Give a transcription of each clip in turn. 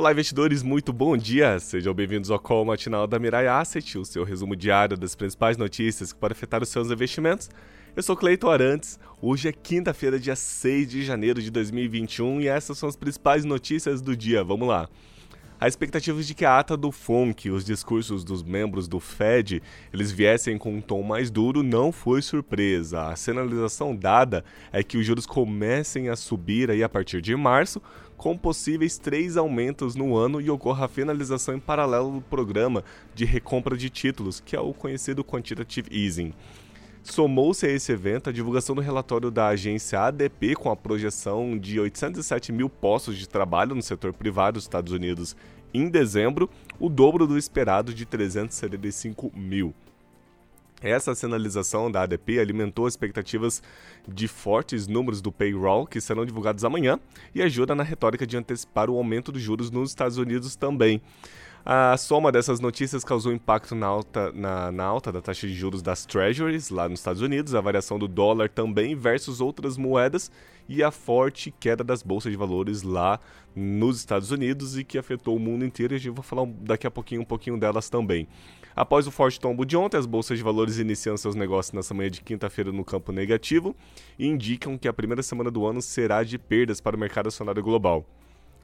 Olá, investidores, muito bom dia! Sejam bem-vindos ao Call Matinal da Mirai Asset, o seu resumo diário das principais notícias que podem afetar os seus investimentos. Eu sou Cleiton Arantes, hoje é quinta-feira, dia 6 de janeiro de 2021 e essas são as principais notícias do dia. Vamos lá! A expectativa de que a ata do FONC e os discursos dos membros do Fed eles viessem com um tom mais duro não foi surpresa. A sinalização dada é que os juros comecem a subir aí a partir de março, com possíveis três aumentos no ano e ocorra a finalização em paralelo do programa de recompra de títulos, que é o conhecido Quantitative Easing. Somou-se a esse evento a divulgação do relatório da agência ADP com a projeção de 807 mil postos de trabalho no setor privado dos Estados Unidos em dezembro, o dobro do esperado de 375 mil. Essa sinalização da ADP alimentou expectativas de fortes números do payroll que serão divulgados amanhã e ajuda na retórica de antecipar o aumento dos juros nos Estados Unidos também. A soma dessas notícias causou impacto na alta, na, na, alta da taxa de juros das Treasuries lá nos Estados Unidos, a variação do dólar também versus outras moedas e a forte queda das bolsas de valores lá nos Estados Unidos e que afetou o mundo inteiro e gente vai falar daqui a pouquinho um pouquinho delas também. Após o forte tombo de ontem, as bolsas de valores iniciam seus negócios nessa manhã de quinta-feira no campo negativo e indicam que a primeira semana do ano será de perdas para o mercado acionário global.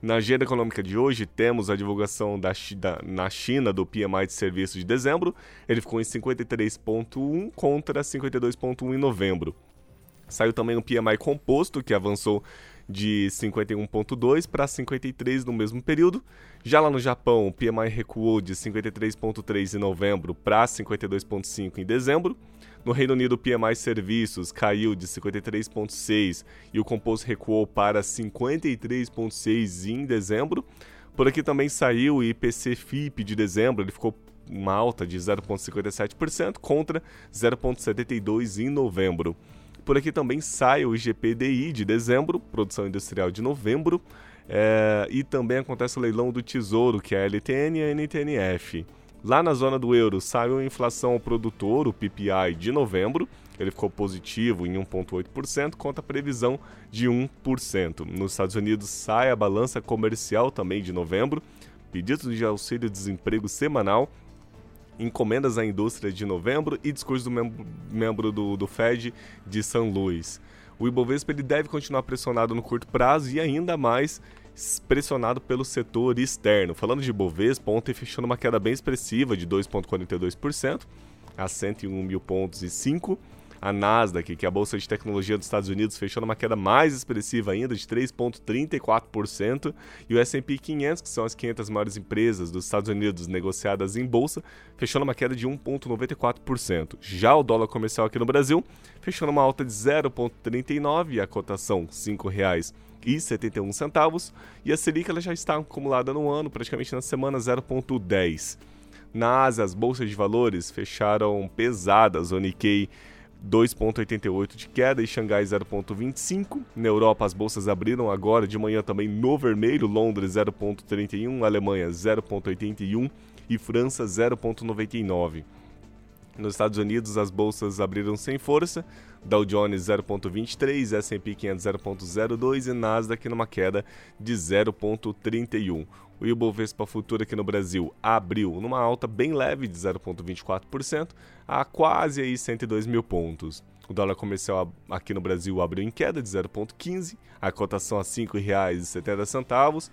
Na agenda econômica de hoje, temos a divulgação da, da, na China do PMI de serviços de dezembro. Ele ficou em 53,1 contra 52,1 em novembro. Saiu também o PMI composto, que avançou de 51,2 para 53 no mesmo período. Já lá no Japão, o PMI recuou de 53,3 em novembro para 52,5 em dezembro. No Reino Unido, o PMI Serviços caiu de 53,6 e o composto recuou para 53,6 em dezembro. Por aqui também saiu o IPC FIP de dezembro, ele ficou uma alta de 0,57% contra 0,72% em novembro. Por aqui também sai o IGPDI de dezembro, produção industrial de novembro, é, e também acontece o leilão do Tesouro, que é a LTN e a NTNF. Lá na zona do euro, saiu a inflação ao produtor, o PPI, de novembro. Ele ficou positivo em 1,8% contra a previsão de 1%. Nos Estados Unidos sai a balança comercial também de novembro. Pedidos de auxílio-desemprego semanal encomendas à indústria de novembro e discurso do membro, membro do, do Fed de São Luís. O Ibovespa ele deve continuar pressionado no curto prazo e ainda mais pressionado pelo setor externo. Falando de Ibovespa, ontem fechou numa queda bem expressiva de 2,42% a 101 mil pontos e 5 a Nasdaq, que é a bolsa de tecnologia dos Estados Unidos, fechou numa queda mais expressiva ainda, de 3,34%, e o S&P 500, que são as 500 maiores empresas dos Estados Unidos negociadas em bolsa, fechou numa queda de 1,94%. Já o dólar comercial aqui no Brasil fechou numa alta de 0,39 e a cotação R$ 5,71 centavos, e a Selic ela já está acumulada no ano, praticamente na semana 0,10. Na Ásia, as bolsas de valores fecharam pesadas, o Nikkei 2,88 de queda e Xangai 0,25. Na Europa, as bolsas abriram agora de manhã também no vermelho, Londres 0,31, Alemanha 0,81 e França 0,99. Nos Estados Unidos, as bolsas abriram sem força, Dow Jones 0,23, S&P 500 0,02 e Nasdaq numa queda de 0,31. O Ibovespa Futuro aqui no Brasil abriu numa alta bem leve de 0,24% a quase aí 102 mil pontos. O dólar comercial aqui no Brasil abriu em queda de 0,15, a cotação a R$ 5,70.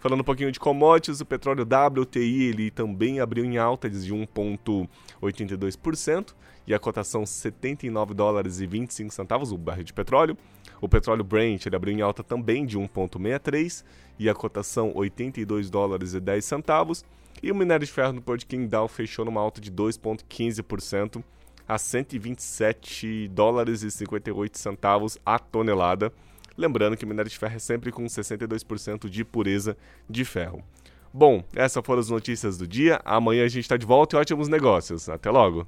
Falando um pouquinho de commodities, o petróleo WTI ele também abriu em alta de 1,82% e a cotação 79 dólares e 25 centavos o barril de petróleo. O petróleo Brent ele abriu em alta também de 1,63 e a cotação 82 dólares e 10 centavos. E o minério de ferro no Porto de Qingdao fechou numa alta de 2,15% a 127 dólares e 58 centavos a tonelada. Lembrando que o minério de ferro é sempre com 62% de pureza de ferro. Bom, essas foram as notícias do dia. Amanhã a gente está de volta e ótimos negócios. Até logo!